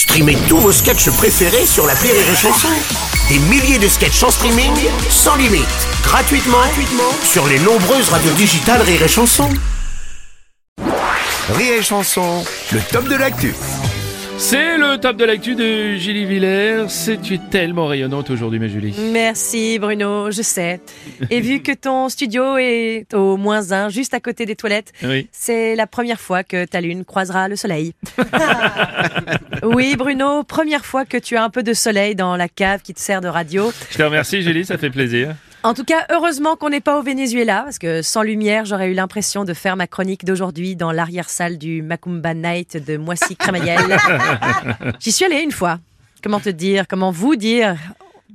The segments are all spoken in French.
Streamez tous vos sketchs préférés sur la Rire et Chanson. Des milliers de sketchs en streaming, sans limite, gratuitement, gratuitement sur les nombreuses radios digitales Rire et Chanson. Rire et Chanson, le top de l'actu. C'est le top de l'actu de Julie Villers. C'est tu es tellement rayonnante aujourd'hui, ma Julie. Merci Bruno, je sais. Et vu que ton studio est au moins un, juste à côté des toilettes, Oui. c'est la première fois que ta lune croisera le soleil. oui Bruno, première fois que tu as un peu de soleil dans la cave qui te sert de radio. Je te remercie, Julie, ça fait plaisir. En tout cas, heureusement qu'on n'est pas au Venezuela, parce que sans lumière, j'aurais eu l'impression de faire ma chronique d'aujourd'hui dans l'arrière-salle du Macumba Night de Moissy Crémaillel. J'y suis allée une fois. Comment te dire, comment vous dire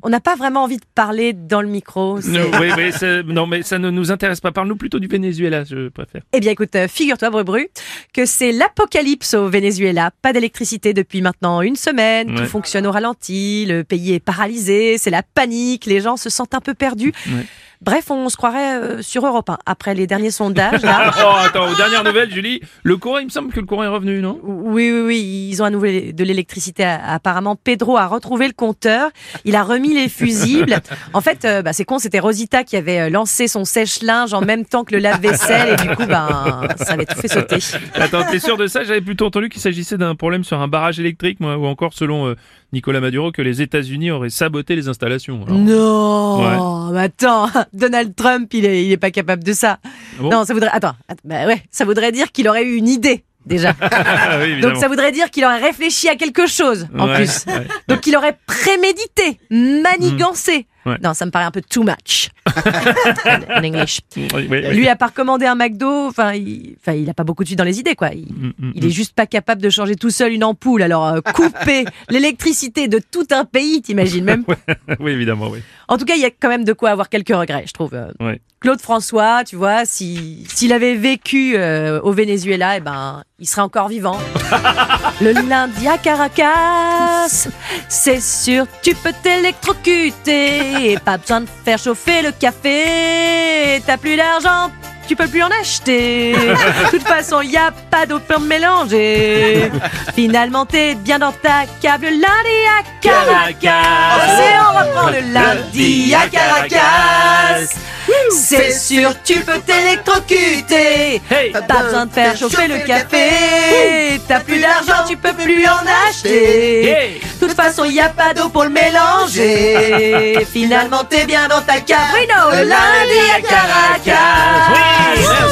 On n'a pas vraiment envie de parler dans le micro. Non, oui, oui, non, mais ça ne nous intéresse pas. Parle-nous plutôt du Venezuela, je préfère. Eh bien, écoute, euh, figure-toi, Brubru, que c'est l'apocalypse au Venezuela. Pas d'électricité depuis maintenant une semaine. Ouais. Tout fonctionne au ralenti. Le pays est paralysé. C'est la panique. Les gens se sentent un peu perdus. Ouais. Bref, on se croirait euh, sur Europe 1. Après les derniers sondages, là. Oh, attends, aux dernières nouvelles, Julie, le courant, il me semble que le courant est revenu, non? Oui, oui, oui, ils ont à nouveau de l'électricité. Apparemment, Pedro a retrouvé le compteur. Il a remis les fusibles. En fait, euh, bah, c'est con, c'était Rosita qui avait euh, lancé son sèche-linge en même temps que le lave-vaisselle et du coup, ben, ça avait tout fait sauter. Attends, t'es sûr de ça? J'avais plutôt entendu qu'il s'agissait d'un problème sur un barrage électrique, moi, ou encore, selon euh, Nicolas Maduro, que les États-Unis auraient saboté les installations. Alors, Non, mais attends, Donald Trump, il est, il est pas capable de ça. bon Non, ça voudrait, attends, att- bah ouais, ça voudrait dire qu'il aurait eu une idée déjà. Ah oui. Donc ça voudrait dire qu'il aurait réfléchi à quelque chose en Ouais, plus. ouais. Donc il aurait prémédité, manigancé. Ouais. Non, ça me paraît un peu too much. en English. Oui, oui, oui. Lui, à part commander un McDo, enfin, il, enfin, il a pas beaucoup de suite dans les idées, quoi. Il, Mm, mm, il est juste pas capable de changer tout seul une ampoule. Alors, euh, couper l'électricité de tout un pays, t'imagines même? Oui, évidemment, oui. En tout cas, il y a quand même de quoi avoir quelques regrets, je trouve. Euh. Claude François, tu vois, si s'il avait vécu euh, au Venezuela, eh ben, il serait encore vivant. Le lundi à Caracas, c'est sûr, tu peux t'électrocuter. Et pas besoin de faire chauffer le café. T'as plus d'argent, tu peux plus en acheter. De toute façon, y a pas d'eau pour mélanger. Finalement, t'es bien dans ta câble lundi à Caracas. Et on reprend le lundi à Caracas. C'est sûr, tu peux t'électrocuter. Hey Pas besoin de faire chauffer le café. T'as plus d'argent, tu peux plus en acheter. Hey De toute façon, y a pas d'eau pour le mélanger. Finalement, t'es bien dans ta cave. Oui, non, le lundi à Caracas. Oui.